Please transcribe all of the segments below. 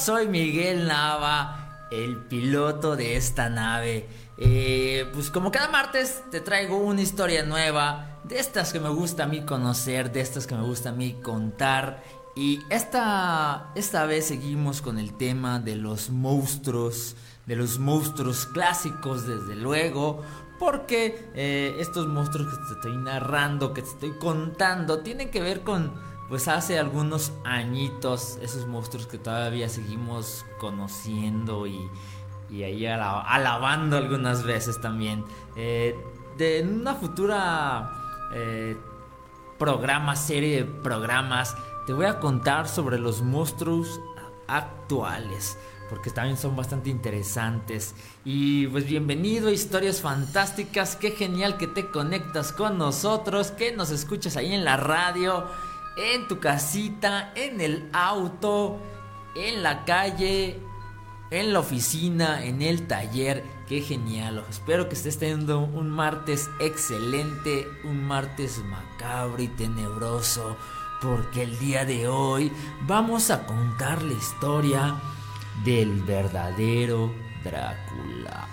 Soy Miguel Nava, el piloto de esta nave. Eh, pues como cada martes te traigo una historia nueva, de estas que me gusta a mí conocer, de estas que me gusta a mí contar. Y esta, esta vez seguimos con el tema de los monstruos, de los monstruos clásicos desde luego, porque eh, estos monstruos que te estoy narrando, que te estoy contando, tienen que ver con pues hace algunos añitos, esos monstruos que todavía seguimos conociendo y, y ahí alabando algunas veces también. Eh, de una futura eh, programa, serie de programas, te voy a contar sobre los monstruos actuales. Porque también son bastante interesantes. Y pues bienvenido a Historias Fantásticas. Qué genial que te conectas con nosotros. Que nos escuchas ahí en la radio en tu casita, en el auto, en la calle, en la oficina, en el taller. Qué genial. Espero que estés teniendo un martes excelente, un martes macabro y tenebroso, porque el día de hoy vamos a contar la historia del verdadero Drácula.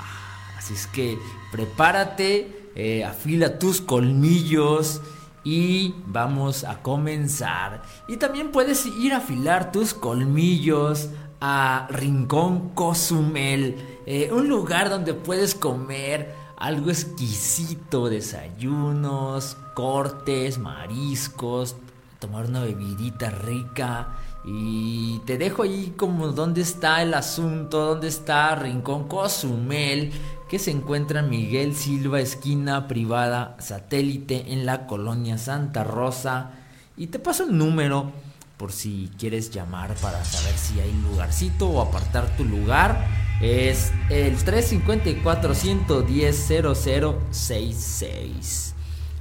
Así es que prepárate, eh, afila tus colmillos y vamos a comenzar. Y también puedes ir a afilar tus colmillos a Rincón Cozumel, eh, un lugar donde puedes comer algo exquisito, desayunos, cortes, mariscos, tomar una bebidita rica. Y te dejo ahí como dónde está el asunto, dónde está Rincón Cozumel que se encuentra Miguel Silva, esquina privada satélite en la colonia Santa Rosa. Y te paso el número por si quieres llamar para saber si hay lugarcito o apartar tu lugar. Es el 354-110-0066.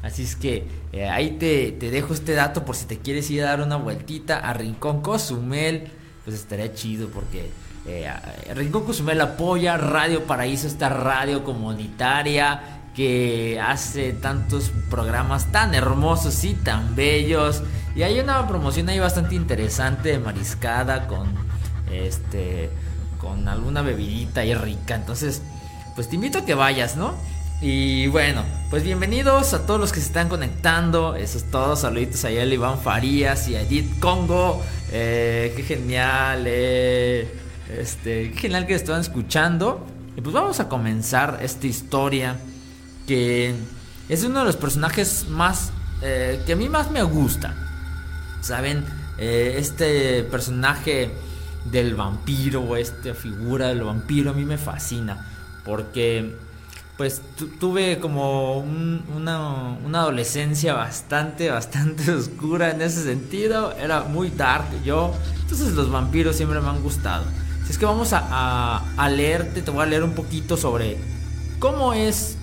Así es que eh, ahí te, te, dejo este dato por si te quieres ir a dar una vueltita a Rincón Cozumel. Pues estaría chido porque eh, Rincón Cozumel apoya Radio Paraíso, esta radio comunitaria que hace tantos programas tan hermosos y tan bellos. Y hay una promoción ahí bastante interesante de mariscada con este con alguna bebidita y rica. Entonces, pues te invito a que vayas, ¿no? Y bueno, pues bienvenidos a todos los que se están conectando. Eso es todo. Saluditos a Iván Farías y a Edith Congo. Eh, qué genial. Eh. Este, qué genial que estaban escuchando. Y pues vamos a comenzar esta historia que es uno de los personajes más eh, que a mí más me gusta. Saben, eh, este personaje del vampiro, esta figura del vampiro a mí me fascina porque pues tuve como una, una, adolescencia bastante, bastante oscura en ese sentido. Era muy dark yo. Entonces los vampiros siempre me han gustado es que vamos a, a, leerte, te voy a leer un poquito sobre cómo es,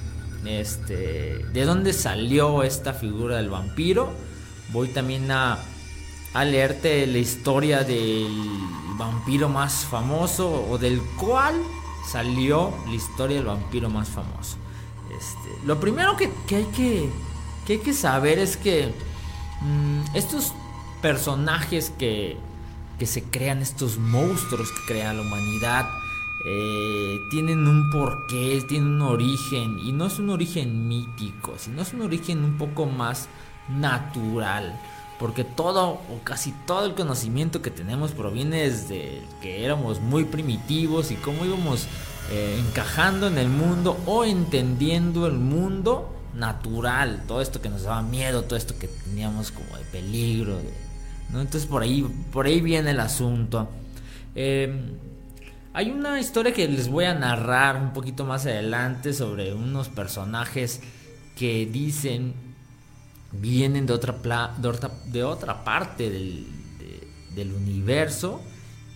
este, de dónde salió esta figura del vampiro. Voy también a, a leerte la historia del vampiro más famoso o del cual salió la historia del vampiro más famoso. Este, lo primero que, hay que, hay que saber es que mm, estos personajes que, que se crean estos monstruos que crea la humanidad. Eh, tienen un porqué, tienen un origen, y no es un origen mítico, sino es un origen un poco más natural, porque todo o casi todo el conocimiento que tenemos proviene desde que éramos muy primitivos y cómo íbamos eh, encajando en el mundo o entendiendo el mundo natural, todo esto que nos daba miedo, todo esto que teníamos como de peligro, entonces por ahí, por ahí viene el asunto. Em, hay una historia que les voy a narrar un poquito más adelante sobre unos personajes que dicen vienen de otra, de otra, parte del, del universo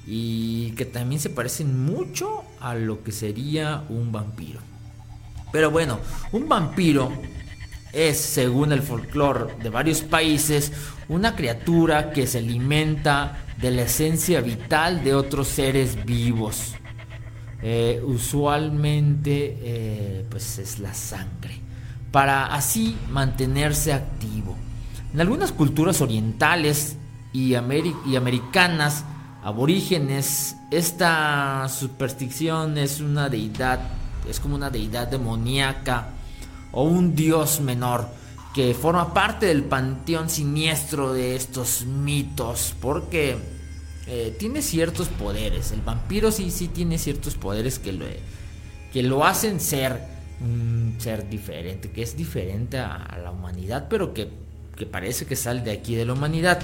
y que también se parecen mucho a lo que sería un vampiro. Pero bueno, un vampiro es, según el folclore de varios países, una criatura que se alimenta de la esencia vital de otros seres vivos. Eh, usualmente eh, pues es la sangre, para así mantenerse activo. En algunas culturas orientales y, y americanas aborígenes, esta superstición es una deidad, es como una deidad demoníaca o un dios menor que forma parte del panteón siniestro de estos mitos, porque eh, tiene ciertos poderes. El vampiro sí, sí tiene ciertos poderes que lo, que lo hacen ser un ser diferente, que es diferente a, la humanidad, pero que, que parece que sale de aquí de la humanidad.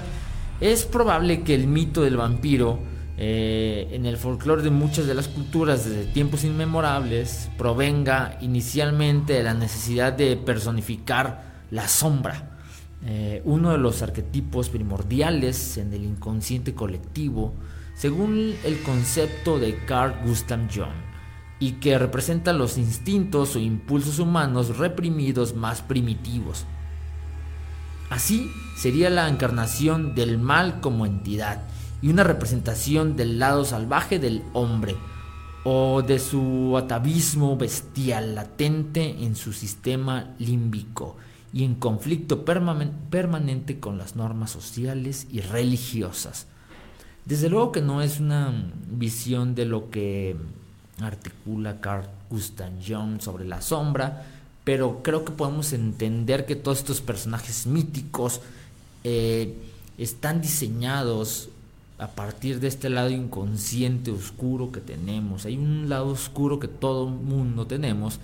Es probable que el mito del vampiro eh, en el folclore de muchas de las culturas desde tiempos inmemorables provenga inicialmente de la necesidad de personificar la sombra, eh, uno de los arquetipos primordiales en el inconsciente colectivo, según el concepto de Carl Gustav Jung, y que representa los instintos o impulsos humanos reprimidos más primitivos. Así sería la encarnación del mal como entidad, y una representación del lado salvaje del hombre o de su atavismo bestial latente en su sistema límbico y en conflicto permanente con las normas sociales y religiosas. Desde luego que no es una visión de lo que articula Carl Gustav Jung sobre la sombra, pero creo que podemos entender que todos estos personajes míticos eh, están diseñados a partir de este lado inconsciente oscuro que tenemos. Hay un lado oscuro que todo mundo tenemos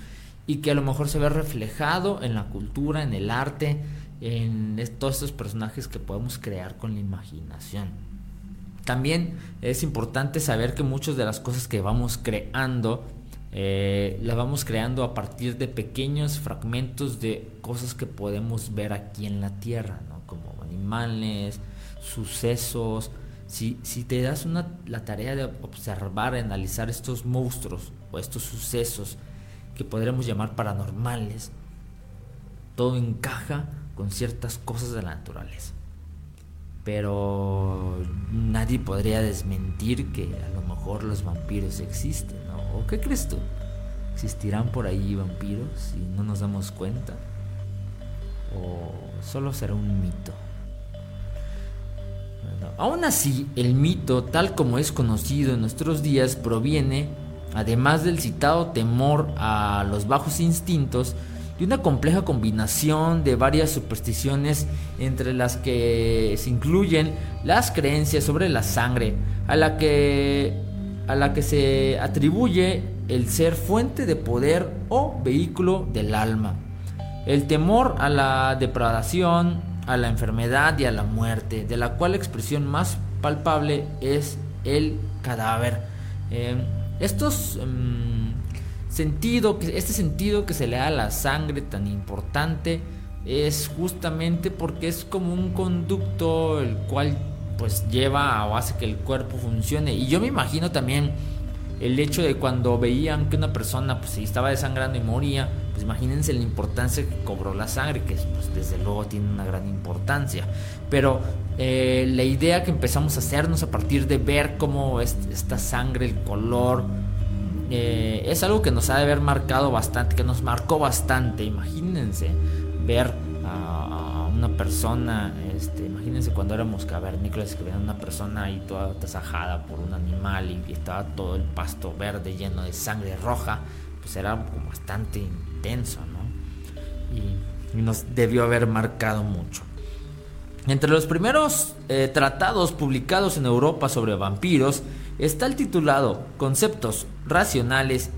y que a lo mejor se ve reflejado en la cultura, en el arte, en todos estos personajes que podemos crear con la imaginación. También es importante saber que muchas de las cosas que vamos creando eh, las vamos creando a partir de pequeños fragmentos de cosas que podemos ver aquí en la tierra, como animales, sucesos, si, te das una, la tarea de observar, analizar estos monstruos o estos sucesos que podremos llamar paranormales, todo encaja con ciertas cosas de la naturaleza. Pero nadie podría desmentir que a lo mejor los vampiros existen, ¿O qué crees tú? ¿Existirán por ahí vampiros y no nos damos cuenta? ¿O solo será un mito? Aún así, el mito, tal como es conocido en nuestros días, proviene, además del citado temor a los bajos instintos, de una compleja combinación de varias supersticiones entre las que se incluyen las creencias sobre la sangre, a la que, a la que se atribuye el ser fuente de poder o vehículo del alma, el temor a la depradación, a la enfermedad y a la muerte, de la cual la expresión más palpable es el cadáver. Eh, estos em, sentido, este sentido que se le da a la sangre tan importante es justamente porque es como un conducto el cual pues lleva o hace que el cuerpo funcione. Y yo me imagino también el hecho de cuando veían que una persona pues estaba desangrando y moría, pues imagínense la importancia que cobró la sangre, que pues, desde luego tiene una gran importancia. Pero eh, la idea que empezamos a hacernos a partir de ver cómo esta sangre, el color, eh, es algo que nos ha de haber marcado bastante, que nos marcó bastante. Imagínense ver a, una persona, este, imagínense cuando éramos cavernícolas que veían una persona ahí toda tasajada por un animal y, estaba todo el pasto verde lleno de sangre roja, pues era bastante intenso, ¿no? Y, nos debió haber marcado mucho. Entre los primeros eh, tratados publicados en Europa sobre vampiros está el titulado Conceptos racionales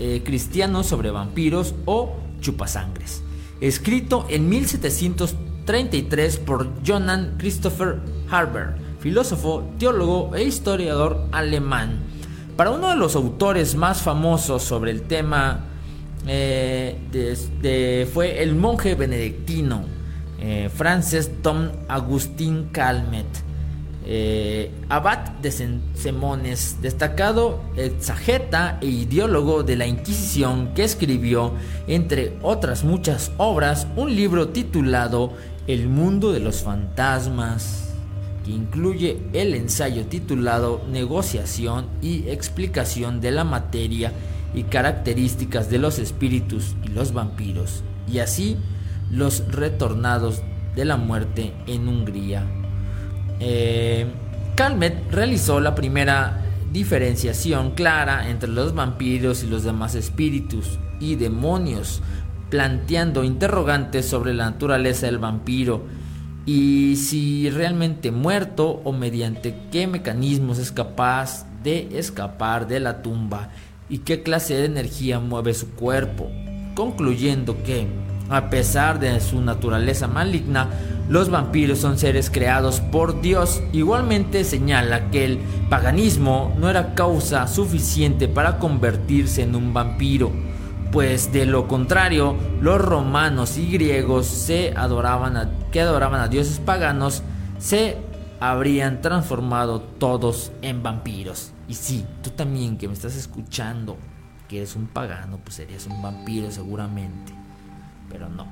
eh, cristianos sobre vampiros o chupasangres, escrito en 1733 por Johann Christopher Harber, filósofo, teólogo e historiador alemán. Para uno de los autores más famosos sobre el tema eh, fue el monje benedictino eh, Tom Agustín Calmet. Eh, abad de Semones, destacado exageta e ideólogo de la Inquisición que escribió, entre otras muchas obras, un libro titulado El mundo de los fantasmas, que incluye el ensayo titulado Negociación y explicación de la materia y características de los espíritus y los vampiros, y así los retornados de la muerte en Hungría. Eh, Calmet realizó la primera diferenciación clara entre los vampiros y los demás espíritus y demonios, planteando interrogantes sobre la naturaleza del vampiro y si realmente muerto o mediante qué mecanismos es capaz de escapar de la tumba y qué clase de energía mueve su cuerpo, concluyendo que, a pesar de su naturaleza maligna, los vampiros son seres creados por Dios. Igualmente señala que el paganismo no era causa suficiente para convertirse en un vampiro, pues de lo contrario, los romanos y griegos se adoraban que adoraban a dioses paganos se habrían transformado todos en vampiros. Y sí, tú también que me estás escuchando, que eres un pagano, pues serías un vampiro seguramente. Pero no.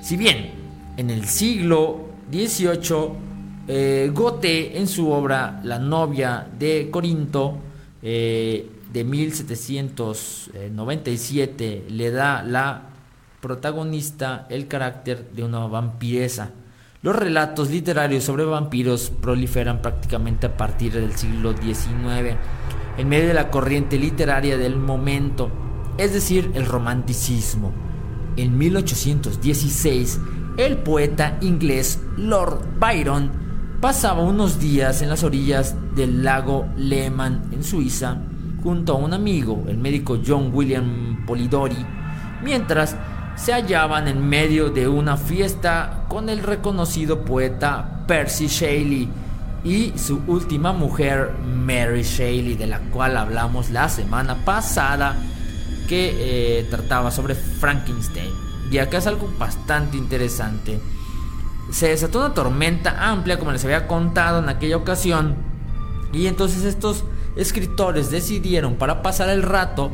Si bien en el siglo XVIII, eh, Goethe en su obra La novia de Corinto eh, de 1797 le da la protagonista el carácter de una vampiresa. Los relatos literarios sobre vampiros proliferan prácticamente a partir del siglo XIX, en medio de la corriente literaria del momento, es decir, el romanticismo. En 1816, el poeta inglés Lord Byron pasaba unos días en las orillas del lago Lehmann en Suiza junto a un amigo, el médico John William Polidori, mientras se hallaban en medio de una fiesta con el reconocido poeta Percy Shelley y su última mujer Mary Shelley, de la cual hablamos la semana pasada, que eh, trataba sobre Frankenstein. Y acá es algo bastante interesante. Se desató una tormenta amplia, como les había contado en aquella ocasión. Y entonces estos escritores decidieron para pasar el rato,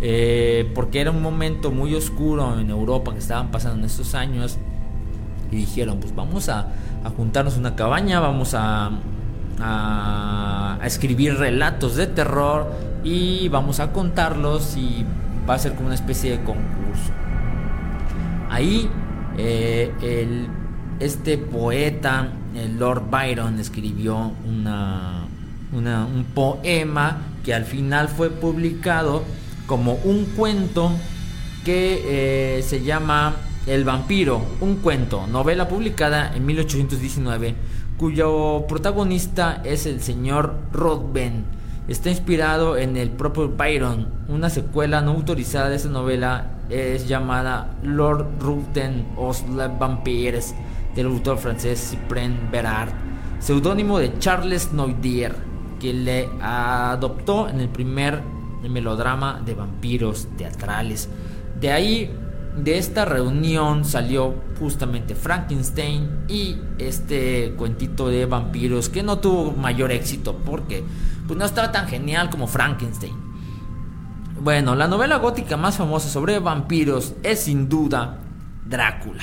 eh, porque era un momento muy oscuro en Europa que estaban pasando en estos años, y dijeron, pues vamos a, juntarnos una cabaña, vamos a, escribir relatos de terror y vamos a contarlos y va a ser como una especie de concurso. Ahí eh, este poeta, Lord Byron, escribió una, un poema que al final fue publicado como un cuento que eh, se llama El vampiro, un cuento, novela publicada en 1819, cuyo protagonista es el señor Rodben. Está inspirado en el propio Byron, una secuela no autorizada de esa novela es llamada Lord Ruten os les Vampires del autor francés Cyprien Berard, seudónimo de Charles Noidier, que le adoptó en el primer melodrama de vampiros teatrales. De ahí, de esta reunión salió justamente Frankenstein y este cuentito de vampiros que no tuvo mayor éxito porque pues no estaba tan genial como Frankenstein. Bueno, la novela gótica más famosa sobre vampiros es sin duda Drácula,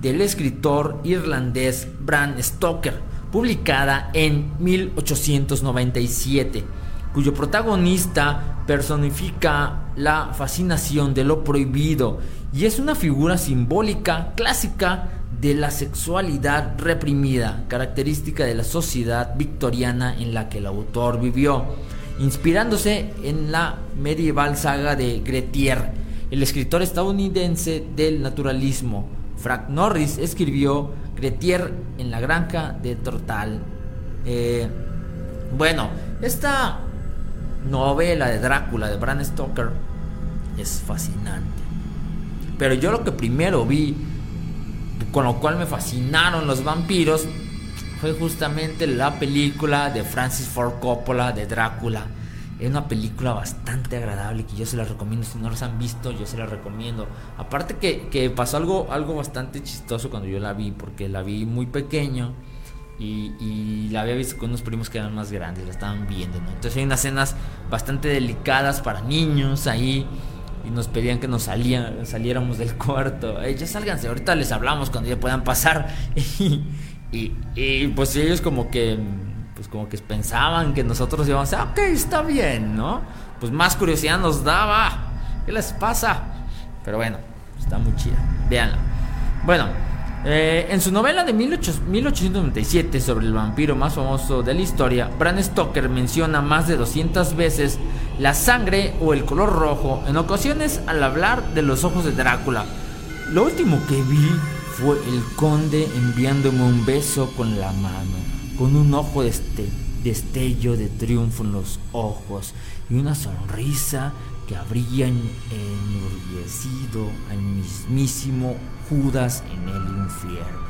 del escritor irlandés Bram Stoker, publicada en 1897, cuyo protagonista personifica la fascinación de lo prohibido y es una figura simbólica clásica de la sexualidad reprimida, característica de la sociedad victoriana en la que el autor vivió, inspirándose en la medieval saga de Gretier, el escritor estadounidense del naturalismo. Frank Norris escribió Gretier en la granja de Tortal. Eh, bueno, esta novela de Drácula de Bram Stoker es fascinante. Pero yo lo que primero vi, con lo cual me fascinaron los vampiros, fue justamente la película de Francis Ford Coppola de Drácula. Es una película bastante agradable que yo se la recomiendo. Si no las han visto, yo se la recomiendo. Aparte que, pasó algo, algo bastante chistoso cuando yo la vi, porque la vi muy pequeño y, la había visto con unos primos que eran más grandes, la estaban viendo. Entonces hay unas escenas bastante delicadas para niños ahí y nos pedían que nos salían, saliéramos del cuarto. ya sálganse, ahorita les hablamos cuando ya puedan pasar. y, y, pues ellos como que pues como que pensaban que nosotros íbamos a, ok, está bien, ¿no? Pues más curiosidad nos daba. ¿Qué les pasa? Pero bueno, está muy chida. Veanla. Bueno, eh, en su novela de 1897 sobre el vampiro más famoso de la historia, Bram Stoker menciona más de 200 veces la sangre o el color rojo, en ocasiones al hablar de los ojos de Drácula. Lo último que vi fue el conde enviándome un beso con la mano, con un ojo de este destello de triunfo en los ojos y una sonrisa que habría enorgullecido al mismísimo Judas en el infierno.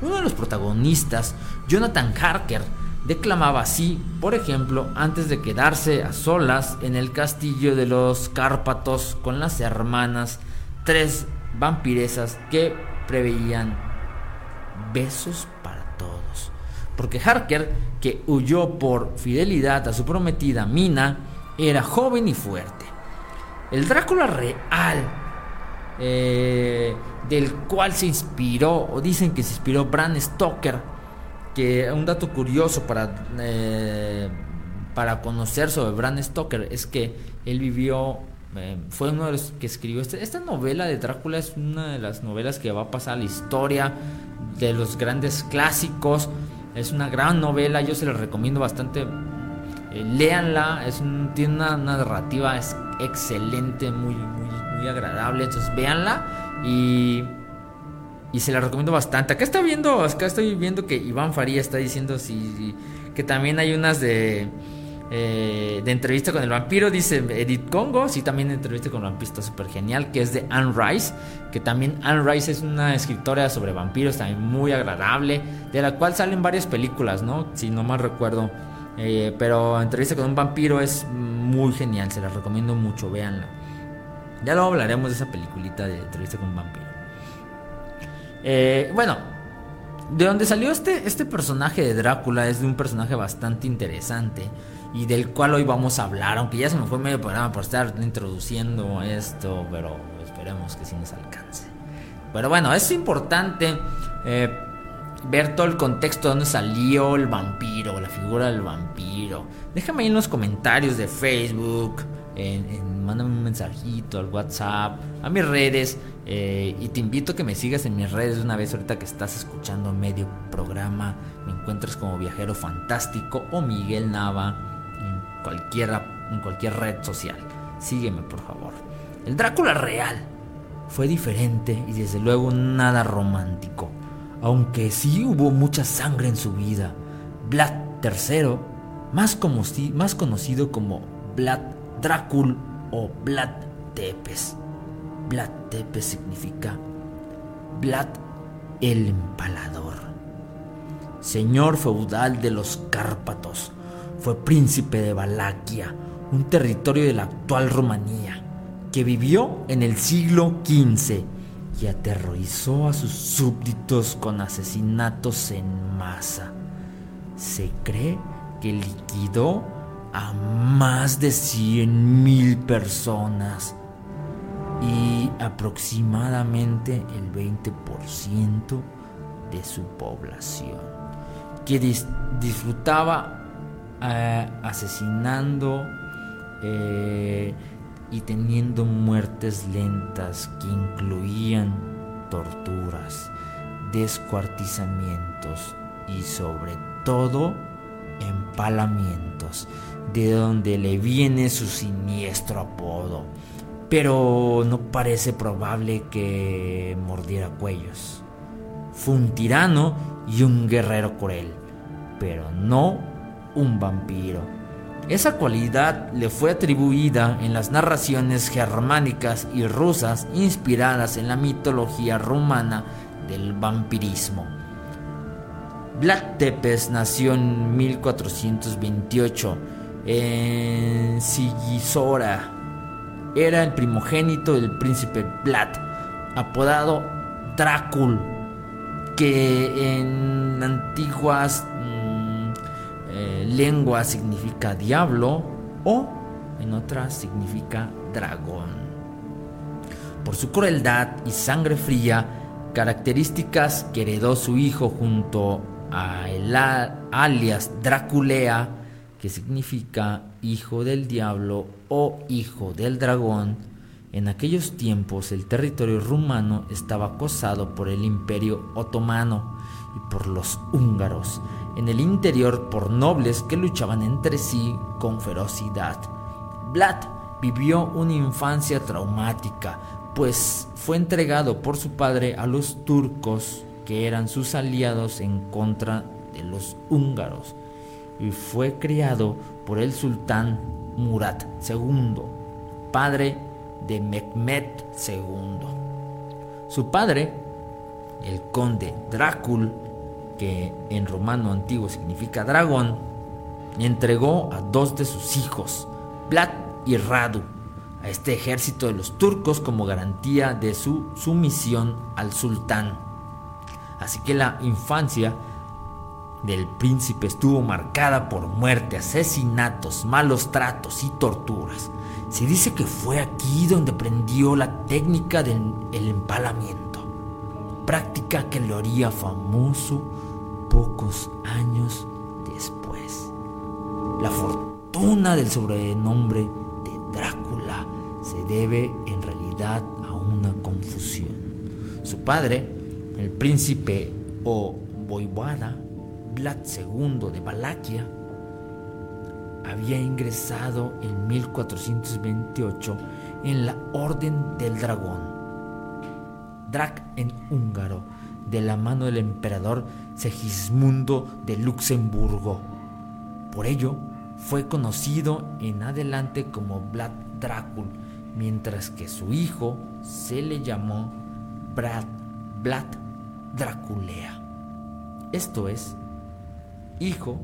Uno de los protagonistas, Jonathan Harker, declamaba así, por ejemplo, antes de quedarse a solas en el castillo de los Cárpatos con las hermanas, tres vampiresas que preveían besos para todos. Porque Harker, que huyó por fidelidad a su prometida Mina, era joven y fuerte. El Drácula real, eh, del cual se inspiró, o dicen que se inspiró Bram Stoker, que un dato curioso para, eh, para conocer sobre Bram Stoker es que él vivió, eh, fue uno de los que escribió este, esta novela de Drácula, es una de las novelas que va a pasar a la historia de los grandes clásicos. Es una gran novela, yo se la recomiendo bastante léanla, es tiene una, narrativa es excelente, muy, muy, agradable. Entonces véanla y, y se la recomiendo bastante. Acá está viendo, acá estoy viendo que Iván Faría está diciendo si, que también hay unas de eh, de entrevista con el vampiro, dice Edith Congo, sí, también entrevista con el vampiro súper genial, que es de Anne Rice, que también Anne Rice es una escritora sobre vampiros, también muy agradable, de la cual salen varias películas, ¿no? Si no mal recuerdo. Eh, pero Entrevista con un vampiro es muy genial, se la recomiendo mucho, véanla. Ya luego hablaremos de esa peliculita de Entrevista con vampiro. Eh, bueno, de donde salió este, este personaje de Drácula es de un personaje bastante interesante y del cual hoy vamos a hablar, aunque ya se me fue medio programa por estar introduciendo esto, pero esperemos que sí nos alcance. Pero bueno, es importante eh, ver todo el contexto de dónde salió el vampiro, la figura del vampiro. Déjame ahí en los comentarios de Facebook, mándame un mensajito al WhatsApp, a mis redes. Eh, y te invito a que me sigas en mis redes una vez ahorita que estás escuchando medio programa. Me encuentras como Viajero Fantástico o Miguel Nava en, cualquiera, en cualquier red social. Sígueme por favor. El Drácula real fue diferente y desde luego nada romántico aunque sí hubo mucha sangre en su vida. Vlad III, más, como, más conocido como Vlad Dracul o Vlad Tepes. Vlad Tepes significa Vlad el empalador. Señor feudal de los Cárpatos, fue príncipe de Valaquia, un territorio de la actual Rumanía, que vivió en el siglo XV y aterrorizó a sus súbditos con asesinatos en masa. Se cree que liquidó a más de 100.000 personas y aproximadamente el 20% de su población, que disfrutaba eh, asesinando eh, y teniendo muertes lentas que incluían torturas, descuartizamientos y sobre todo empalamientos, de donde le viene su siniestro apodo. Pero no parece probable que mordiera cuellos. Fue un tirano y un guerrero cruel, pero no un vampiro. Esa cualidad le fue atribuida en las narraciones germánicas y rusas inspiradas en la mitología rumana del vampirismo. Vlad Tepes nació en 1428 en Sigisora. Era el primogénito del príncipe Vlad, apodado Drácul, que en antiguas mm, eh, lenguas significa diablo o en otras significa dragón. Por su crueldad y sangre fría, características que heredó su hijo junto a el alias Draculea, que significa hijo del diablo o hijo del dragón, en aquellos tiempos el territorio rumano estaba acosado por el imperio otomano y por los húngaros, en el interior por nobles que luchaban entre sí con ferocidad. Vlad vivió una infancia traumática, pues fue entregado por su padre a los turcos, que eran sus aliados en contra de los húngaros, y fue criado por el sultán Murat II, padre de Mehmet II. Su padre, el conde Drácul, que en romano antiguo significa dragón, entregó a dos de sus hijos, Vlad y Radu, a este ejército de los turcos como garantía de su sumisión al sultán. Así que la infancia del príncipe estuvo marcada por muerte, asesinatos, malos tratos y torturas. Se dice que fue aquí donde aprendió la técnica del empalamiento, práctica que lo haría famoso pocos años después. La fortuna del sobrenombre de Drácula se debe en realidad a una confusión. Su padre, el príncipe o voivada Vlad II de Valaquia, había ingresado en 1428 en la Orden del Dragón, Drac en húngaro, de la mano del emperador Segismundo de Luxemburgo. Por ello, fue conocido en adelante como Vlad Drácul, mientras que su hijo se le llamó Vlad, Vlad Draculea. Esto es, hijo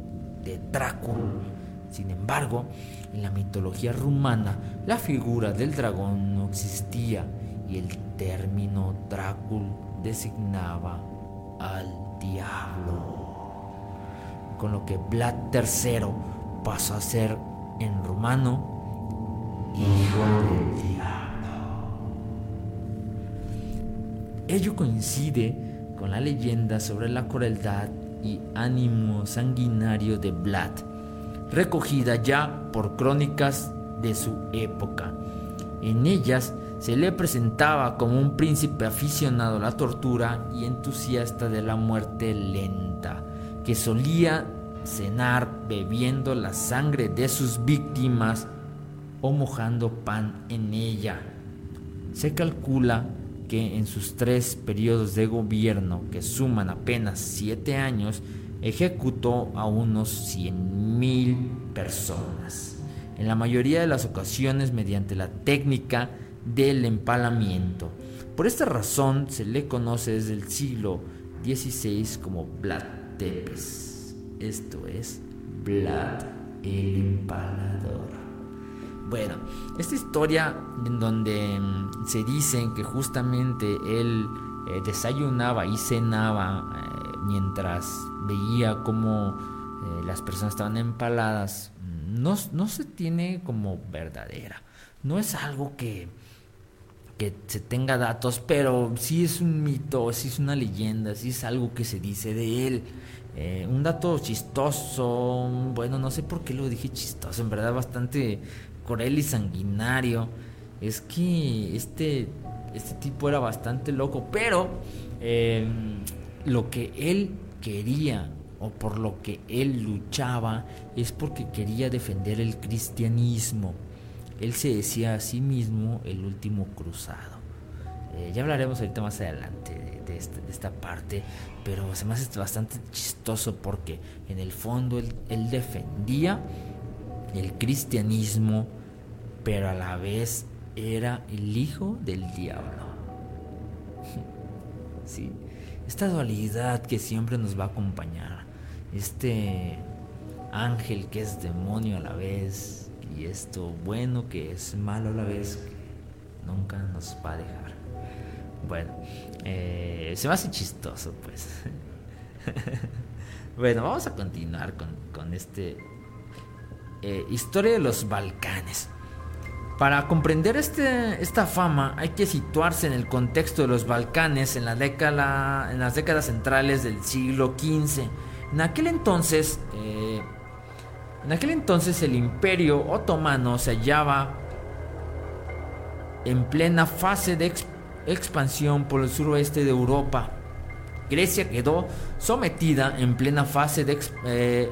de Drácula. Sin embargo, en la mitología rumana, la figura del dragón no existía y el término Drácul designaba al diablo. Con lo que Vlad III pasó a ser en rumano hijo del diablo. Ello coincide con la leyenda sobre la crueldad y ánimo sanguinario de Vlad recogida ya por crónicas de su época. En ellas se le presentaba como un príncipe aficionado a la tortura y entusiasta de la muerte lenta, que solía cenar bebiendo la sangre de sus víctimas o mojando pan en ella. Se calcula que en sus tres periodos de gobierno, que suman apenas siete años, ejecutó a unos 100.000 personas, en la mayoría de las ocasiones mediante la técnica del empalamiento. Por esta razón se le conoce desde el siglo XVI como Vlad Tepes, esto es Vlad el Empalador. Bueno, esta historia en donde mm, se dice que justamente él eh, desayunaba y cenaba eh, mientras veía cómo eh, las personas estaban empaladas, no, no, se tiene como verdadera. No es algo que, que se tenga datos, pero sí es un mito, sí es una leyenda, sí es algo que se dice de él. Un dato chistoso, bueno, no sé por qué lo dije chistoso, en verdad bastante cruel sanguinario, es que este este tipo era bastante loco, pero em, lo que él quería o por lo que él luchaba es porque quería defender el cristianismo. Él se decía a sí mismo el último cruzado. Eh, ya hablaremos ahorita más adelante de, este, esta parte, pero se me hace bastante chistoso porque en el fondo él defendía el cristianismo, pero a la vez era el hijo del diablo. sí, esta dualidad que siempre nos va a acompañar, este ángel que es demonio a la vez y esto bueno que es malo a la vez, nunca nos va a dejar. Bueno, eh, se me hace chistoso pues. bueno, vamos a continuar con, con este eh, historia de los Balcanes. Para comprender este, esta fama hay que situarse en el contexto de los Balcanes en, las décadas centrales del siglo XV. En aquel entonces, eh, en aquel entonces el Imperio Otomano se hallaba en plena fase de expansión por el suroeste de Europa. Grecia quedó sometida en plena fase de eh,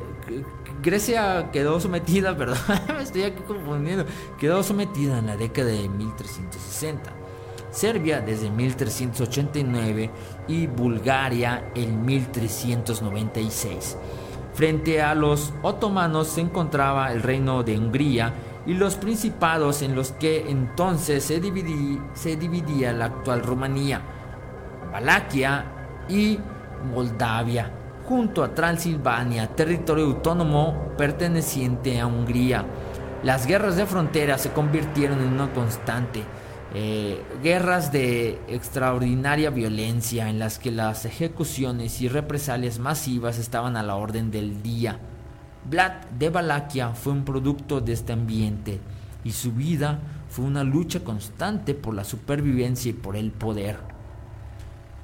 Grecia quedó sometida, perdón, me estoy aquí confundiendo, quedó sometida en la década de 1360. Serbia desde 1389 y Bulgaria en 1396. Frente a los otomanos se encontraba el reino de Hungría y los principados en los que entonces se, se dividía la actual Rumanía, Valaquia y Moldavia junto a Transilvania, territorio autónomo perteneciente a Hungría. Las guerras de frontera se convirtieron en una constante. Eh, guerras de extraordinaria violencia en las que las ejecuciones y represalias masivas estaban a la orden del día. Vlad de Valaquia fue un producto de este ambiente y su vida fue una lucha constante por la supervivencia y por el poder.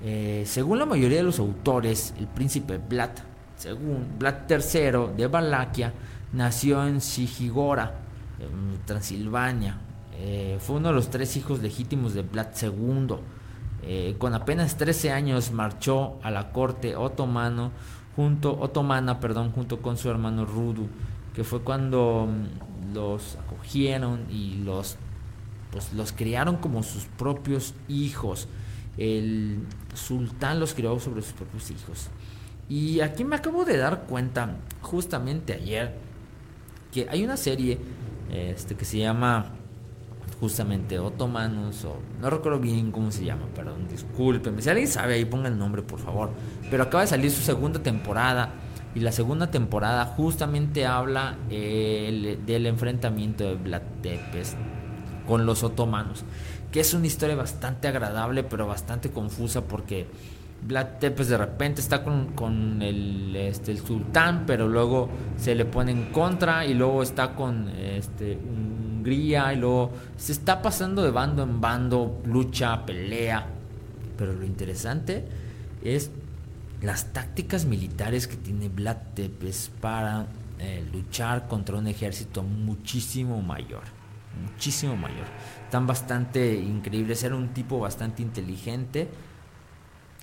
Eh, según la mayoría de los autores, el príncipe Vlad, según Vlad III de Valaquia, nació en Sigigora, Transilvania. Eh, fue uno de los tres hijos legítimos de Vlad II. Eh, con apenas 13 años marchó a la corte otomano, junto, otomana perdón, junto con su hermano Rudu, que fue cuando mm, los acogieron y los, pues, los criaron como sus propios hijos el sultán los crió sobre sus propios hijos. Y aquí me acabo de dar cuenta, justamente ayer, que hay una serie este, que se llama justamente Otomanos, o no recuerdo bien cómo se llama, perdón, discúlpenme. Si alguien sabe ahí, ponga el nombre, por favor. Pero acaba de salir su segunda temporada. Y la segunda temporada justamente habla del enfrentamiento de Vlad Tepes con los otomanos que es una historia bastante agradable, pero bastante confusa porque Vlad Tepes de repente está con, el, este, el sultán, pero luego se le pone en contra y luego está con este, Hungría y luego se está pasando de bando en bando, lucha, pelea. Pero lo interesante es las tácticas militares que tiene Vlad Tepes para eh, luchar contra un ejército muchísimo mayor, muchísimo mayor están bastante increíbles. Era un tipo bastante inteligente,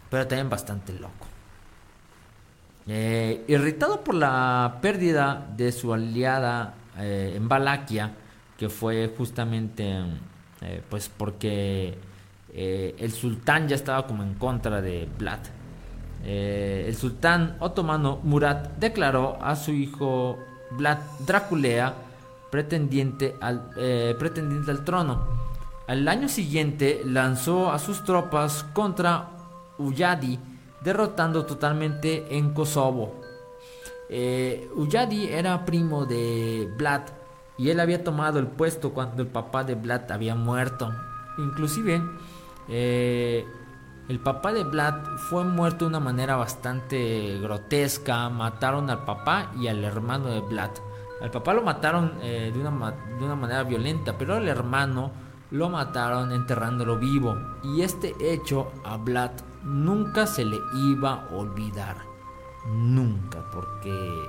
pero también bastante loco. Eh, irritado por la pérdida de su aliada eh, en Valaquia, que fue justamente eh, pues porque el sultán ya estaba como en contra de Vlad. el sultán otomano Murat declaró a su hijo Vlad Draculea pretendiente al, pretendiente al trono. Al año siguiente lanzó a sus tropas contra Uyadi, derrotando totalmente en Kosovo. Eh, Uyadi era primo de Vlad y él había tomado el puesto cuando el papá de Vlad había muerto. Inclusive eh, el papá de Vlad fue muerto de una manera bastante grotesca. Mataron al papá y al hermano de Vlad. Al papá lo mataron eh, de, una, de una manera violenta, pero al hermano lo mataron enterrándolo vivo y este hecho a Vlad nunca se le iba a olvidar. Nunca, porque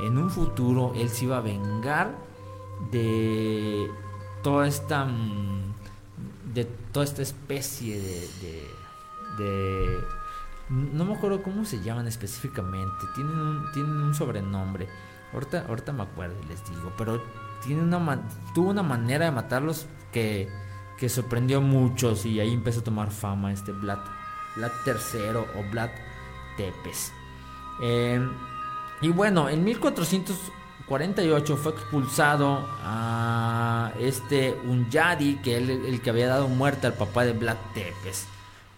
en un futuro él se iba a vengar de toda esta mm, de toda esta especie de, de, No me acuerdo cómo se llaman específicamente. Tienen un, tienen un sobrenombre. Ahorita, ahorita me acuerdo y les digo. Pero tiene una, tuvo una manera de matarlos que, que sorprendió a muchos. Y ahí empezó a tomar fama este Vlad, Vlad III o Vlad Tepes. Eh, y bueno, en 1448 fue expulsado a este Unyadi, que es el, que había dado muerte al papá de Vlad Tepes.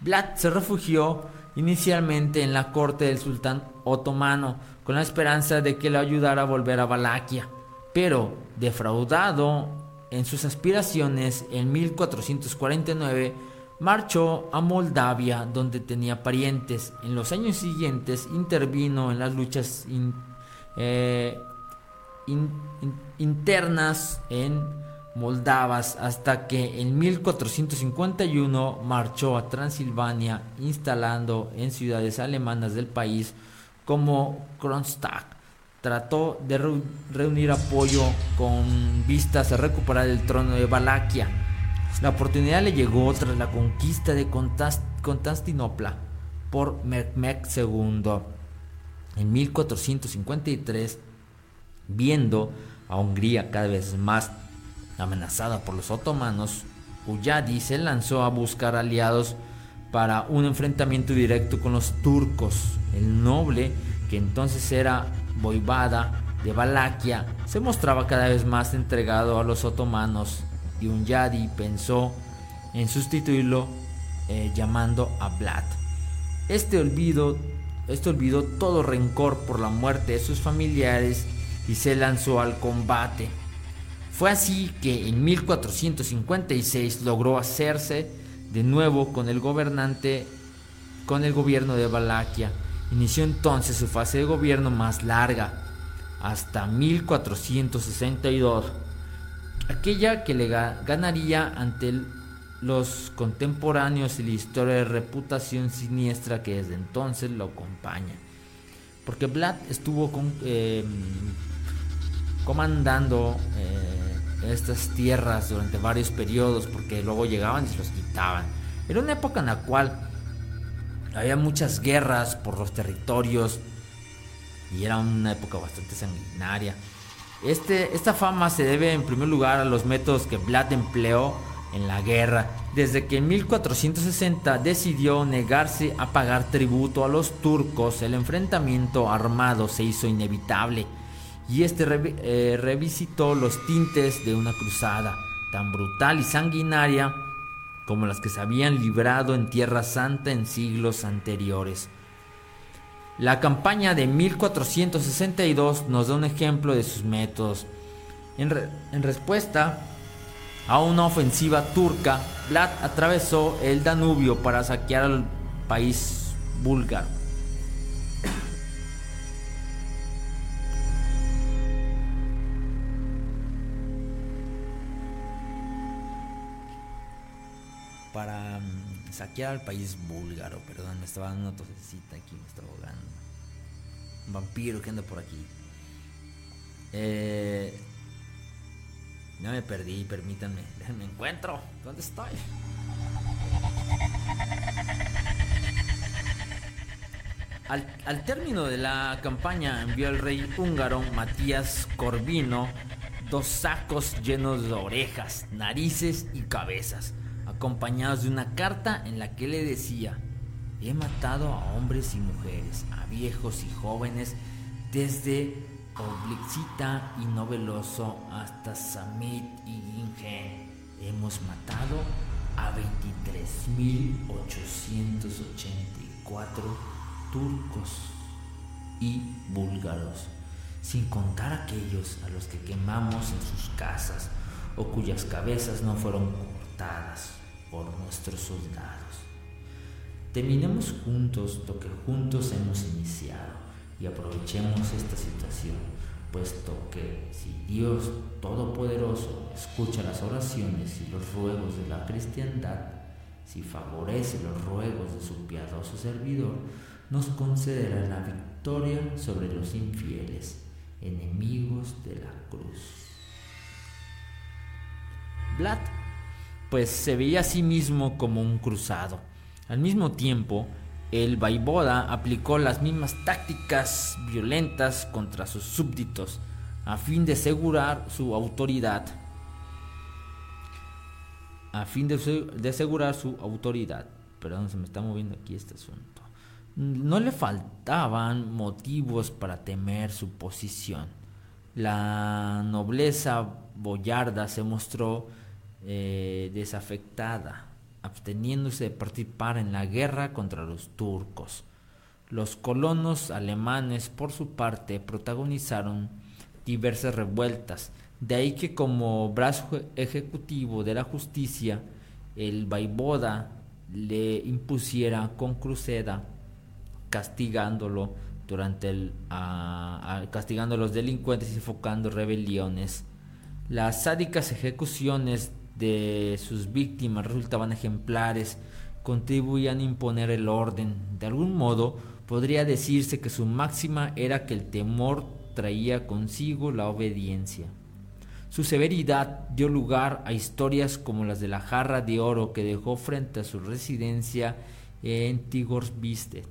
Vlad se refugió inicialmente en la corte del sultán otomano con la esperanza de que le ayudara a volver a Valaquia, pero defraudado en sus aspiraciones en 1449 marchó a Moldavia donde tenía parientes. En los años siguientes intervino en las luchas eh, internas en moldavas hasta que en 1451 marchó a Transilvania instalando en ciudades alemanas del país como Kronstadt. Trató de reunir apoyo con vistas a recuperar el trono de Valaquia la oportunidad le llegó tras la conquista de Constantinopla por Mehmed II en 1453, viendo a Hungría cada vez más amenazada por los otomanos, Uyadi se lanzó a buscar aliados para un enfrentamiento directo con los turcos. El noble, que entonces era voivada de Valaquia, se mostraba cada vez más entregado a los otomanos y un Yadi pensó en sustituirlo eh, llamando a Vlad. Este olvido, este olvidó todo rencor por la muerte de sus familiares y se lanzó al combate. Fue así que en 1456 logró hacerse de nuevo con el gobernante con el gobierno de Valaquia. Inició entonces su fase de gobierno más larga, hasta 1462 aquella que le ganaría ante los contemporáneos y la historia de reputación siniestra que desde entonces lo acompaña. Porque Vlad estuvo em, comandando eh, estas tierras durante varios periodos, porque luego llegaban y se los quitaban. Era una época en la cual había muchas guerras por los territorios y era una época bastante sanguinaria. Este, esta fama se debe en primer lugar a los métodos que Vlad empleó en la guerra, desde que en 1460 decidió negarse a pagar tributo a los turcos, el enfrentamiento armado se hizo inevitable y este eh, revisitó los tintes de una cruzada tan brutal y sanguinaria como las que se habían librado en Tierra Santa en siglos anteriores. La campaña de 1462 nos da un ejemplo de sus métodos. En, respuesta a una ofensiva turca, Vlad atravesó el Danubio para saquear al país búlgaro. Para mm, saquear al país búlgaro. Perdón, me estaba dando una tosecita aquí, me estaba ahogando. Un vampiro que anda por aquí. Eh, ya me perdí, permítanme. Me encuentro. ¿Dónde estoy? Al, al, término de la campaña envió el rey húngaro Matías Corvino dos sacos llenos de orejas, narices y cabezas acompañados de una carta en la que le decía, he matado a hombres y mujeres, a viejos y jóvenes, desde Oblixita y Noveloso hasta Samit y Ingen. Hemos matado a 23.884 turcos y búlgaros, sin contar aquellos a los que quemamos en sus casas o cuyas cabezas no fueron cortadas por nuestros soldados. Terminemos juntos lo que juntos hemos iniciado y aprovechemos esta situación, puesto que si Dios Todopoderoso escucha las oraciones y los ruegos de la cristiandad, si favorece los ruegos de su piadoso servidor, nos concederá la victoria sobre los infieles, enemigos de la cruz. Vlad pues se veía a sí mismo como un cruzado. Al mismo tiempo, el Vaivoda aplicó las mismas tácticas violentas contra sus súbditos a fin de asegurar su autoridad. A fin de, de asegurar su autoridad. Perdón, se me está moviendo aquí este asunto. No le faltaban motivos para temer su posición. La nobleza boyarda se mostró eh, desafectada, absteniéndose de participar en la guerra contra los turcos. Los colonos alemanes, por su parte, protagonizaron diversas revueltas, de ahí que como brazo ejecutivo de la justicia, el vaivoda le impusiera con cruceda, castigándolo durante el castigando a los delincuentes y enfocando rebeliones. Las sádicas ejecuciones de sus víctimas resultaban ejemplares, contribuían a imponer el orden. De algún modo, podría decirse que su máxima era que el temor traía consigo la obediencia. Su severidad dio lugar a historias como las de la jarra de oro que dejó frente a su residencia en Tigorsbiste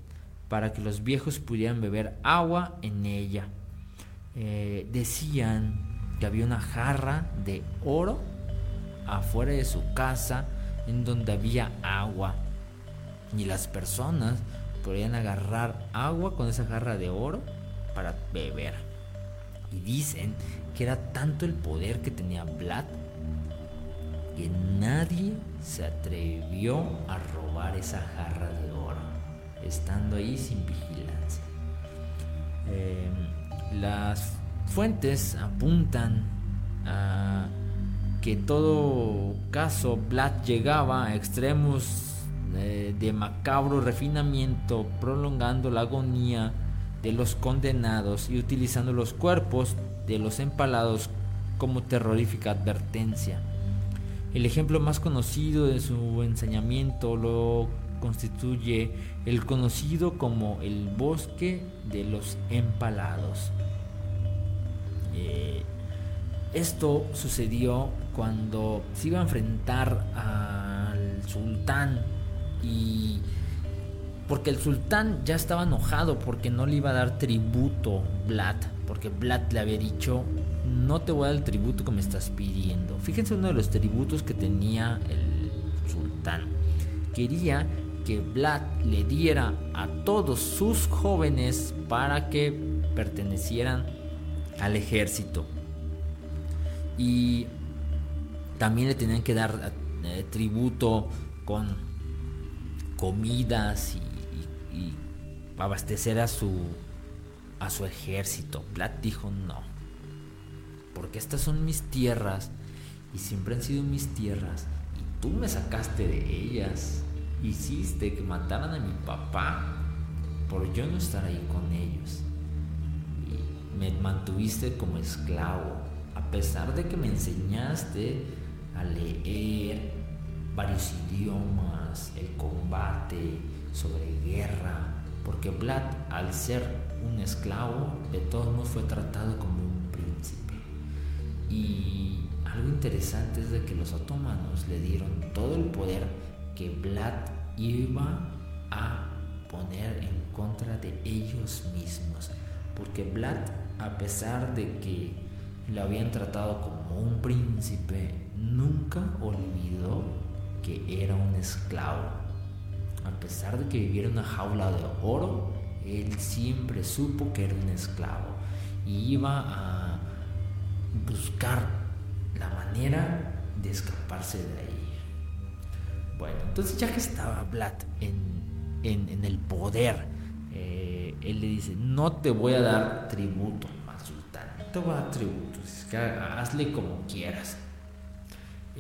para que los viejos pudieran beber agua en ella. Eh, decían que había una jarra de oro afuera de su casa en donde había agua y las personas podían agarrar agua con esa jarra de oro para beber. Y dicen que era tanto el poder que tenía Vlad que nadie se atrevió a robar esa jarra de oro, estando ahí sin vigilancia. Em, las fuentes apuntan a que todo caso Vlad llegaba a extremos eh, de macabro refinamiento, prolongando la agonía de los condenados y utilizando los cuerpos de los empalados como terrorífica advertencia. El ejemplo más conocido de su ensañamiento lo constituye el conocido como el bosque de los empalados. Eh, esto sucedió cuando se iba a enfrentar al sultán y porque el sultán ya estaba enojado porque no le iba a dar tributo Vlad, porque Vlad le había dicho, no te voy a dar el tributo que me estás pidiendo. Fíjense uno de los tributos que tenía el sultán. Quería que Vlad le diera a todos sus jóvenes para que pertenecieran al ejército. Y también le tenían que dar eh, tributo con comidas y abastecer a su a su ejército. Vlad dijo no. Porque estas son mis tierras y siempre han sido mis tierras y tú me sacaste de ellas. Hiciste que mataran a mi papá por yo no estar ahí con ellos. Y me mantuviste como esclavo, a pesar de que me enseñaste leer varios idiomas, el combate, sobre guerra, porque Vlad, al ser un esclavo, de todos modos fue tratado como un príncipe. Y algo interesante es de que los otomanos le dieron todo el poder que Vlad iba a poner en contra de ellos mismos. Porque Vlad, a pesar de que lo habían tratado como un príncipe, nunca olvidó que era un esclavo a pesar de que viviera en una jaula de oro, él siempre supo que era un esclavo y iba a buscar la manera de escaparse de ahí. Bueno, entonces ya que estaba Vlad en, el poder, eh, él le dice, no te voy a dar tributo al sultán, no te voy a dar tributo, hazle como quieras.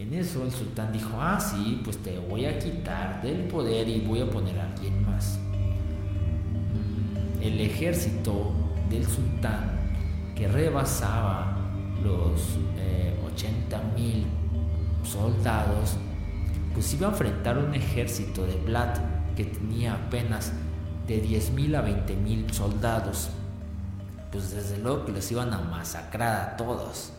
En eso el sultán dijo, ah, sí, pues te voy a quitar del poder y voy a poner a alguien más. El ejército del sultán, que rebasaba los 80 eh, mil soldados, pues iba a enfrentar un ejército de Vlad que tenía apenas de 10 mil a 20 mil soldados. Pues desde luego que los iban a masacrar a todos.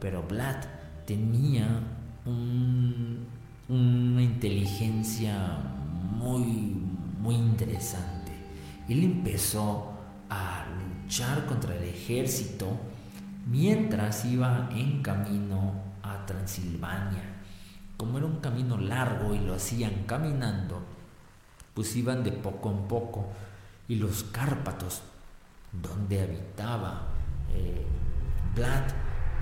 Pero Vlad tenía un una inteligencia muy, muy interesante. Él empezó a luchar contra el ejército mientras iba en camino a Transilvania. Como era un camino largo y lo hacían caminando, pues iban de poco en poco. Y los Cárpatos, donde habitaba eh, Vlad,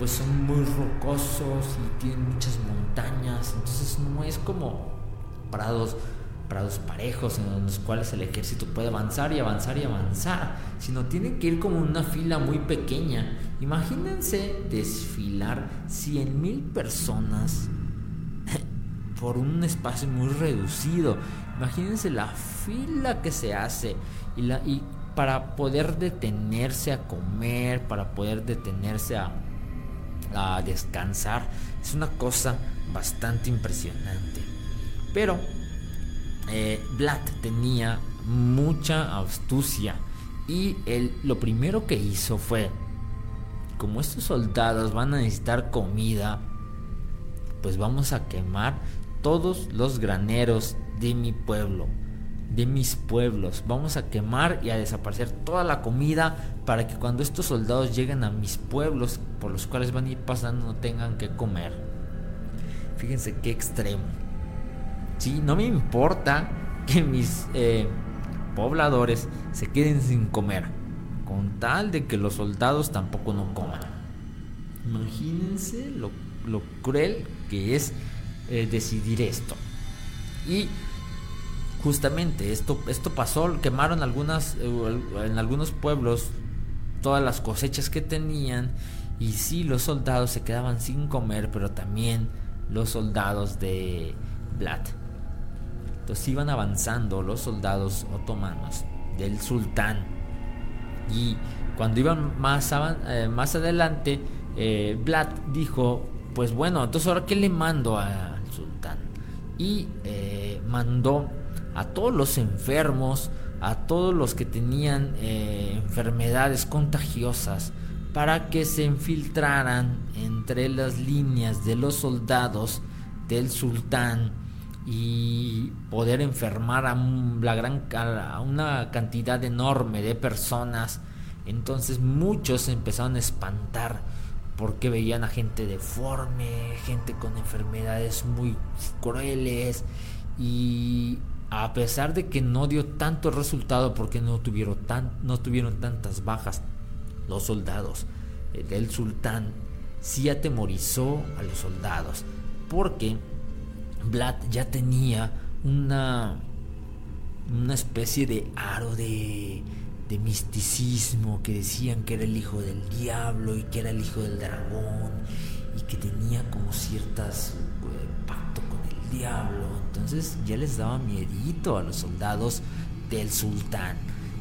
pues son muy rocosos y tienen muchas montañas, entonces no es como prados prados parejos en los cuales el ejército puede avanzar y avanzar y avanzar, sino tiene que ir como una fila muy pequeña. Imagínense desfilar 100.000 personas por un espacio muy reducido. Imagínense la fila que se hace y, la, y para poder detenerse a comer, para poder detenerse a, a descansar, es una cosa bastante impresionante. Pero eh, Vlad tenía mucha astucia y él lo primero que hizo fue, como estos soldados van a necesitar comida, pues vamos a quemar todos los graneros de mi pueblo, de mis pueblos. Vamos a quemar y a desaparecer toda la comida para que cuando estos soldados lleguen a mis pueblos por los cuales van a ir pasando no tengan que comer. Fíjense qué extremo. Sí, no me importa que mis eh, pobladores se queden sin comer, con tal de que los soldados tampoco no coman. Imagínense lo, cruel que es eh, decidir esto. Y justamente esto, esto pasó, quemaron algunas, eh, en algunos pueblos todas las cosechas que tenían y sí los soldados se quedaban sin comer, pero también los soldados de Vlad. Entonces iban avanzando los soldados otomanos del sultán. Y cuando iban más, eh, más adelante, eh, Vlad dijo, pues bueno, entonces ahora qué le mando al sultán. Y eh, mandó a todos los enfermos, a todos los que tenían enfermedades contagiosas, para que se infiltraran entre las líneas de los soldados del sultán y poder enfermar a, gran, una cantidad enorme de personas. Entonces muchos empezaron a espantar porque veían a gente deforme, gente con enfermedades muy crueles y a pesar de que no dio tanto resultado porque no tuvieron, tantas bajas los soldados del sultán, sí atemorizó a los soldados porque Vlad ya tenía una, una especie de aro de, de misticismo que decían que era el hijo del diablo y que era el hijo del dragón y que tenía como ciertas diablo. Entonces ya les daba miedito a los soldados del sultán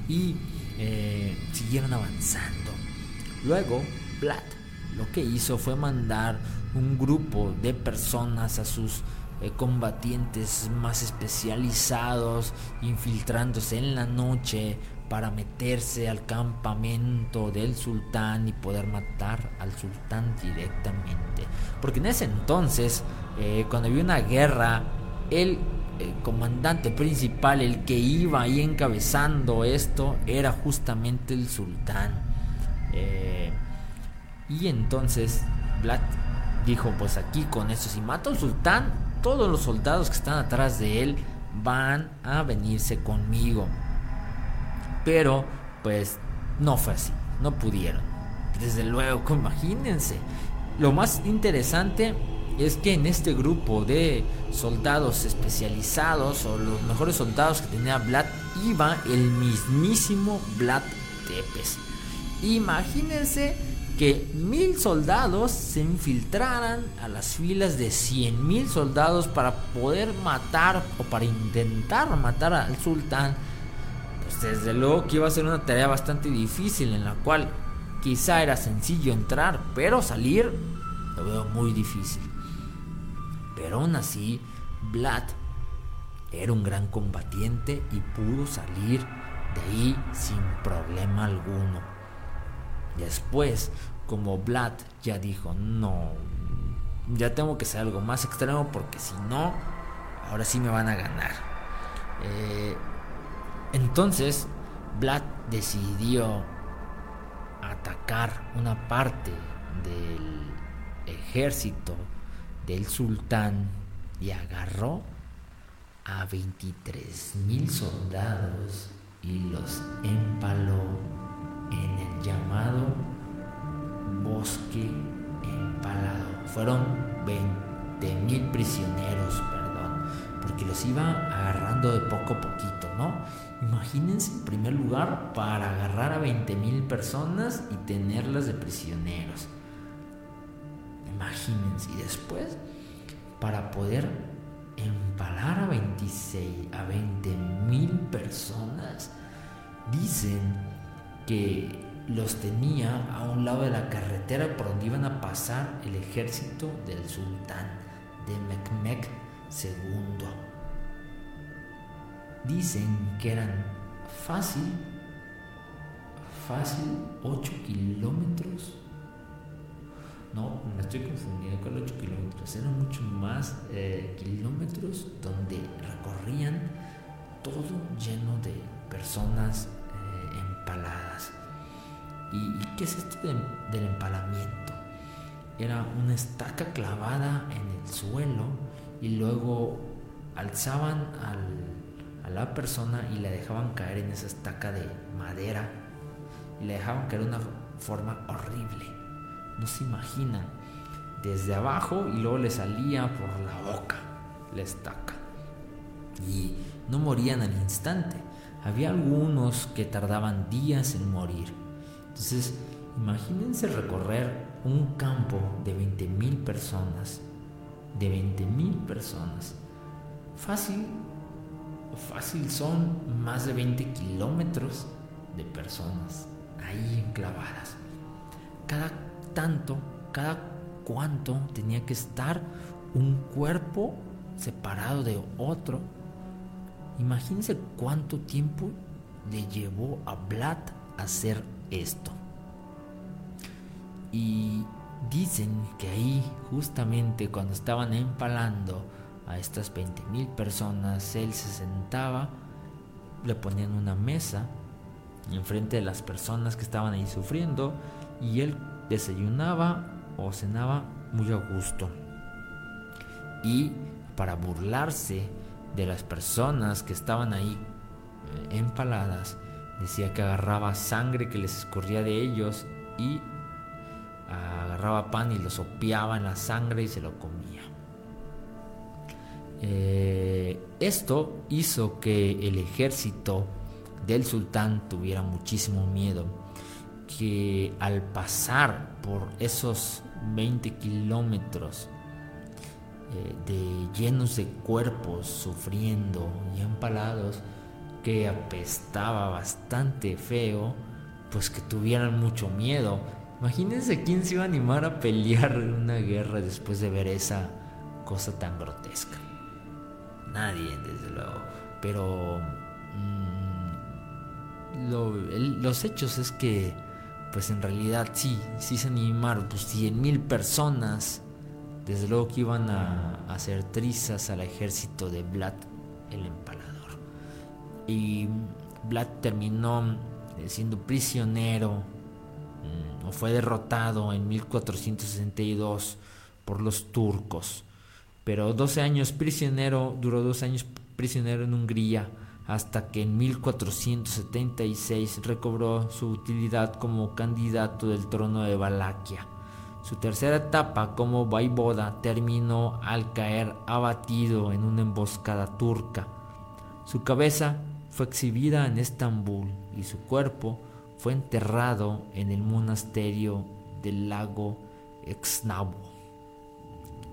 y eh, siguieron avanzando. Luego Vlad lo que hizo fue mandar un grupo de personas a sus eh, combatientes más especializados infiltrándose en la noche para meterse al campamento del sultán y poder matar al sultán directamente. Porque en ese entonces, eh, cuando había una guerra, el, comandante principal, el que iba ahí encabezando esto, era justamente el sultán. Eh, y entonces Vlad dijo, pues aquí con eso, si mato al sultán, todos los soldados que están atrás de él van a venirse conmigo. Pero pues no fue así, no pudieron. Desde luego, imagínense. Lo más interesante es que en este grupo de soldados especializados o los mejores soldados que tenía Vlad iba el mismísimo Vlad Tepes. Imagínense que mil soldados se infiltraran a las filas de cien mil soldados para poder matar o para intentar matar al sultán, pues desde luego que iba a ser una tarea bastante difícil en la cual quizá era sencillo entrar, pero salir lo veo muy difícil. Pero aún así, Vlad era un gran combatiente y pudo salir de ahí sin problema alguno. Después, como Vlad ya dijo, no, ya tengo que ser algo más extremo porque si no, ahora sí me van a ganar. Eh, entonces, Vlad decidió atacar una parte del ejército del sultán y agarró a 23 mil soldados y los empaló en el llamado bosque empalado. Fueron 20 mil prisioneros, perdón, porque los iba agarrando de poco a poquito, ¿no? Imagínense en primer lugar para agarrar a 20 mil personas y tenerlas de prisioneros. Imagínense, y después para poder empalar a 26, a 20 mil personas, dicen que los tenía a un lado de la carretera por donde iban a pasar el ejército del sultán de Mekmek II. Dicen que eran fácil, fácil 8 kilómetros. No, me estoy confundiendo con 8 kilómetros. Eran mucho más eh, kilómetros donde recorrían todo lleno de personas eh, empaladas. ¿Y, qué es esto del empalamiento? Era una estaca clavada en el suelo y luego alzaban a la persona y la dejaban caer en esa estaca de madera y la dejaban caer de una forma horrible. No se imaginan. Desde abajo y luego le salía por la boca la estaca. Y no morían al instante. Había algunos que tardaban días en morir entonces, imagínense recorrer un campo de 20 mil personas, de 20 mil personas. Fácil, fácil son más de 20 kilómetros de personas ahí enclavadas. Cada tanto, cada cuánto tenía que estar un cuerpo separado de otro. Imagínense cuánto tiempo le llevó a Vlad hacer esto. Y dicen que ahí, justamente cuando estaban empalando a estas 20 mil personas, él se sentaba, le ponían una mesa enfrente de las personas que estaban ahí sufriendo y él desayunaba o cenaba muy a gusto. Y para burlarse de las personas que estaban ahí eh, empaladas, Decía que agarraba sangre que les escurría de ellos y agarraba pan y lo sopeaba en la sangre y se lo comía. Eh, esto hizo que el ejército del sultán tuviera muchísimo miedo, que al pasar por esos 20 kilómetros eh, de llenos de cuerpos sufriendo y empalados, que apestaba bastante feo, pues que tuvieran mucho miedo. Imagínense quién se iba a animar a pelear en una guerra después de ver esa cosa tan grotesca. Nadie, desde luego. Pero mm, los hechos es que, pues en realidad sí, sí se animaron, pues 100 mil personas. Desde luego que iban a hacer trizas al ejército de Vlad el Empalador y Vlad terminó eh, siendo prisionero mm, o fue derrotado en 1462 por los turcos. Pero 12 años prisionero, duró dos años prisionero en Hungría hasta que en 1476 recobró su utilidad como candidato del trono de Valaquia. Su tercera etapa como vaivoda terminó al caer abatido en una emboscada turca. Su cabeza fue exhibida en Estambul y su cuerpo fue enterrado en el monasterio del lago Exnabo.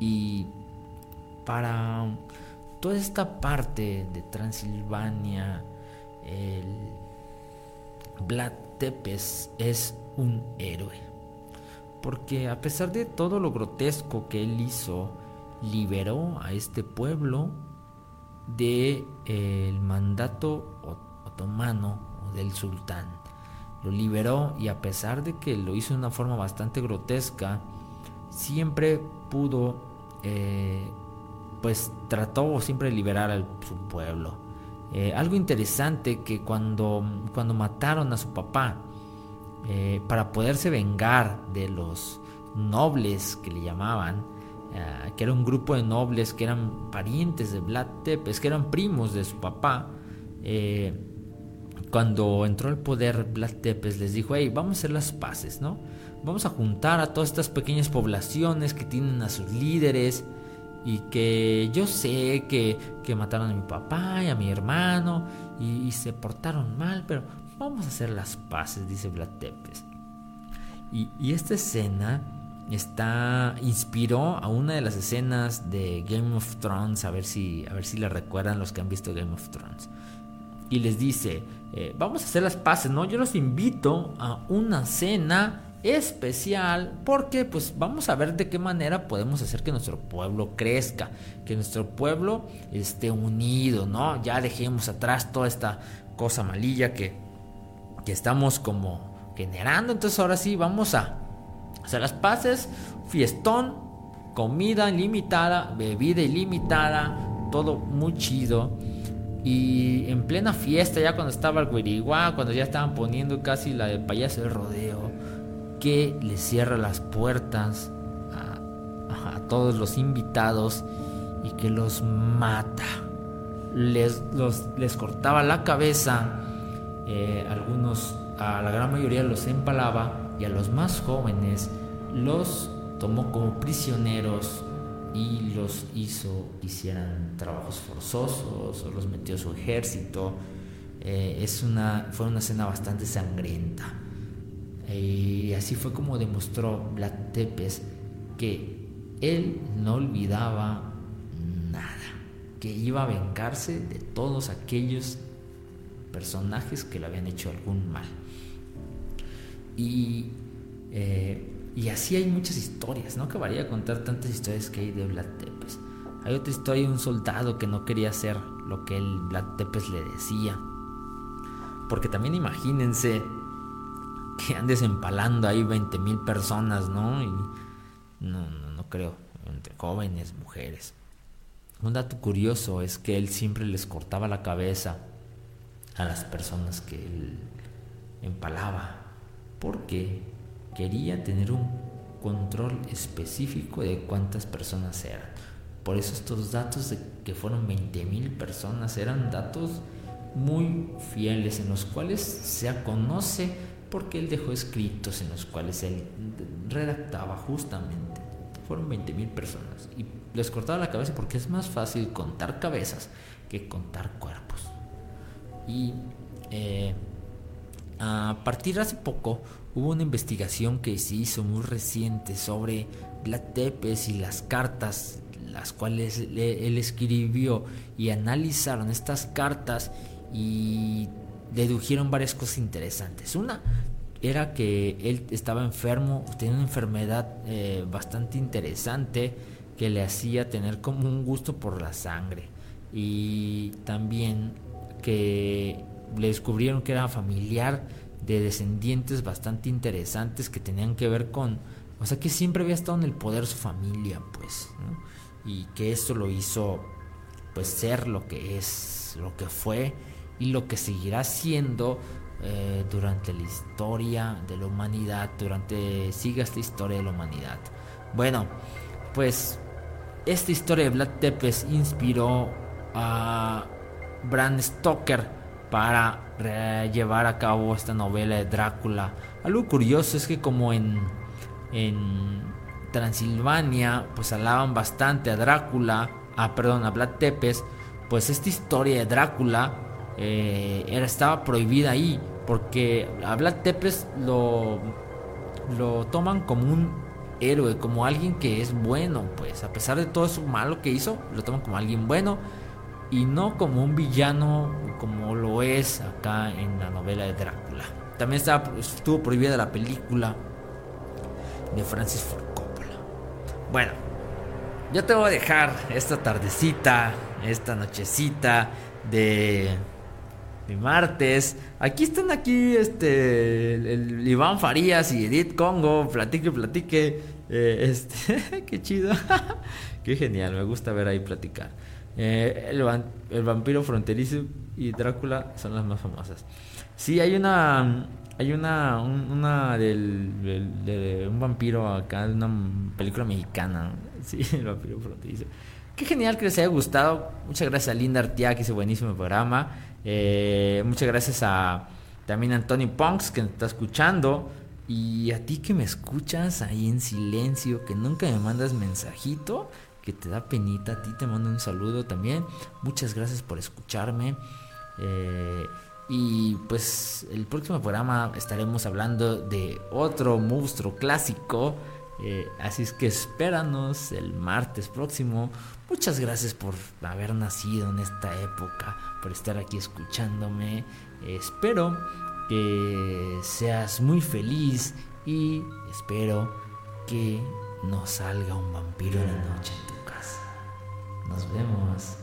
Y para toda esta parte de Transilvania, el Vlad Tepes es un héroe. Porque a pesar de todo lo grotesco que él hizo, liberó a este pueblo del de, el mandato otomano o del sultán. Lo liberó y a pesar de que lo hizo de una forma bastante grotesca, siempre pudo, eh, pues trató siempre de liberar a su pueblo. Eh, algo interesante que cuando, cuando mataron a su papá, eh, para poderse vengar de los nobles que le llamaban, que era un grupo de nobles que eran parientes de Vlad Tepes, que eran primos de su papá, cuando entró al poder Vlad Tepes les dijo, hey, vamos a hacer las paces, ¿no? Vamos a juntar a todas estas pequeñas poblaciones que tienen a sus líderes y que yo sé que, mataron a mi papá y a mi hermano y, se portaron mal, pero vamos a hacer las paces, dice Vlad Tepes. Y, y esta escena está inspiró a una de las escenas de Game of Thrones, a ver si a ver si la recuerdan los que han visto Game of Thrones. Y les dice, eh, vamos a hacer las paces, ¿no? Yo los invito a una cena especial porque pues vamos a ver de qué manera podemos hacer que nuestro pueblo crezca, que nuestro pueblo esté unido, ¿no? Ya dejemos atrás toda esta cosa malilla que, que estamos como generando, entonces ahora sí vamos a hacer las paces, fiestón, comida ilimitada, bebida ilimitada, todo muy chido. Y en plena fiesta, ya cuando estaba el guiriguá, cuando ya estaban poniendo casi la de payaso de rodeo, que le cierra las puertas a, todos los invitados y que los mata. Les, les cortaba la cabeza, eh, algunos, a la gran mayoría los empalaba y a los más jóvenes los tomó como prisioneros y los hizo hicieran trabajos forzosos o los metió a su ejército. Eh, es una, fue una escena bastante sangrienta. Y así fue como demostró Vlad Tepes que él no olvidaba nada, que iba a vengarse de todos aquellos personajes que le habían hecho algún mal. Y eh, y así hay muchas historias, no acabaría contar tantas historias que hay de Vlad Tepes. Hay otra historia de un soldado que no quería hacer lo que el Vlad Tepes le decía. Porque también imagínense que andes empalando ahí 20 mil personas, ¿no? Y no, no, no creo, entre jóvenes, mujeres. Un dato curioso es que él siempre les cortaba la cabeza a las personas que él empalaba. ¿Por qué? quería tener un control específico de cuántas personas eran. Por eso estos datos de que fueron 20.000 personas eran datos muy fieles en los cuales se conoce porque él dejó escritos en los cuales él redactaba justamente. Fueron 20.000 personas y les cortaba la cabeza porque es más fácil contar cabezas que contar cuerpos. Y eh, a partir de hace poco hubo una investigación que se hizo muy reciente sobre Vlad Tepes y las cartas las cuales él escribió y analizaron estas cartas y dedujeron varias cosas interesantes. Una era que él estaba enfermo, tenía una enfermedad eh, bastante interesante que le hacía tener como un gusto por la sangre. Y también que le descubrieron que era familiar de descendientes bastante interesantes que tenían que ver con, o sea, que siempre había estado en el poder su familia, pues, y que esto lo hizo, pues, ser lo que es, lo que fue y lo que seguirá siendo eh, durante la historia de la humanidad, durante, siga esta historia de la humanidad. Bueno, pues, esta historia de Vlad Tepes inspiró a Bram Stoker para llevar a cabo esta novela de Drácula. Algo curioso es que como en, en Transilvania pues alaban bastante a Drácula, ah perdón, a Vlad Tepes, pues esta historia de Drácula eh, era, estaba prohibida ahí porque a Vlad Tepes lo, lo toman como un héroe, como alguien que es bueno, pues a pesar de todo eso malo que hizo, lo toman como alguien bueno y no como un villano como lo es acá en la novela de Drácula. También estaba, estuvo prohibida la película de Francis Ford Coppola. Bueno, yo te voy a dejar esta tardecita, esta nochecita de, de martes. Aquí están aquí este el, Iván Farías y Edith Congo, platique, platique. Eh, este, qué chido. qué genial, me gusta ver ahí platicar. Eh, el, vampiro fronterizo y Drácula son las más famosas. Sí, hay una. Hay una. una del, de un vampiro acá, una película mexicana. Sí, el vampiro fronterizo. Qué genial que les haya gustado. Muchas gracias a Linda Artia, que hizo buenísimo programa. Eh, muchas gracias a también a Anthony Punks, que me está escuchando. Y a ti que me escuchas ahí en silencio, que nunca me mandas mensajito, que te da penita, a ti te mando un saludo también. Muchas gracias por escucharme. Eh, y pues el próximo programa estaremos hablando de otro monstruo clásico. Eh, así es que espéranos el martes próximo. Muchas gracias por haber nacido en esta época, por estar aquí escuchándome. espero que seas muy feliz y espero que no salga un vampiro en la noche en tu casa. Nos vemos.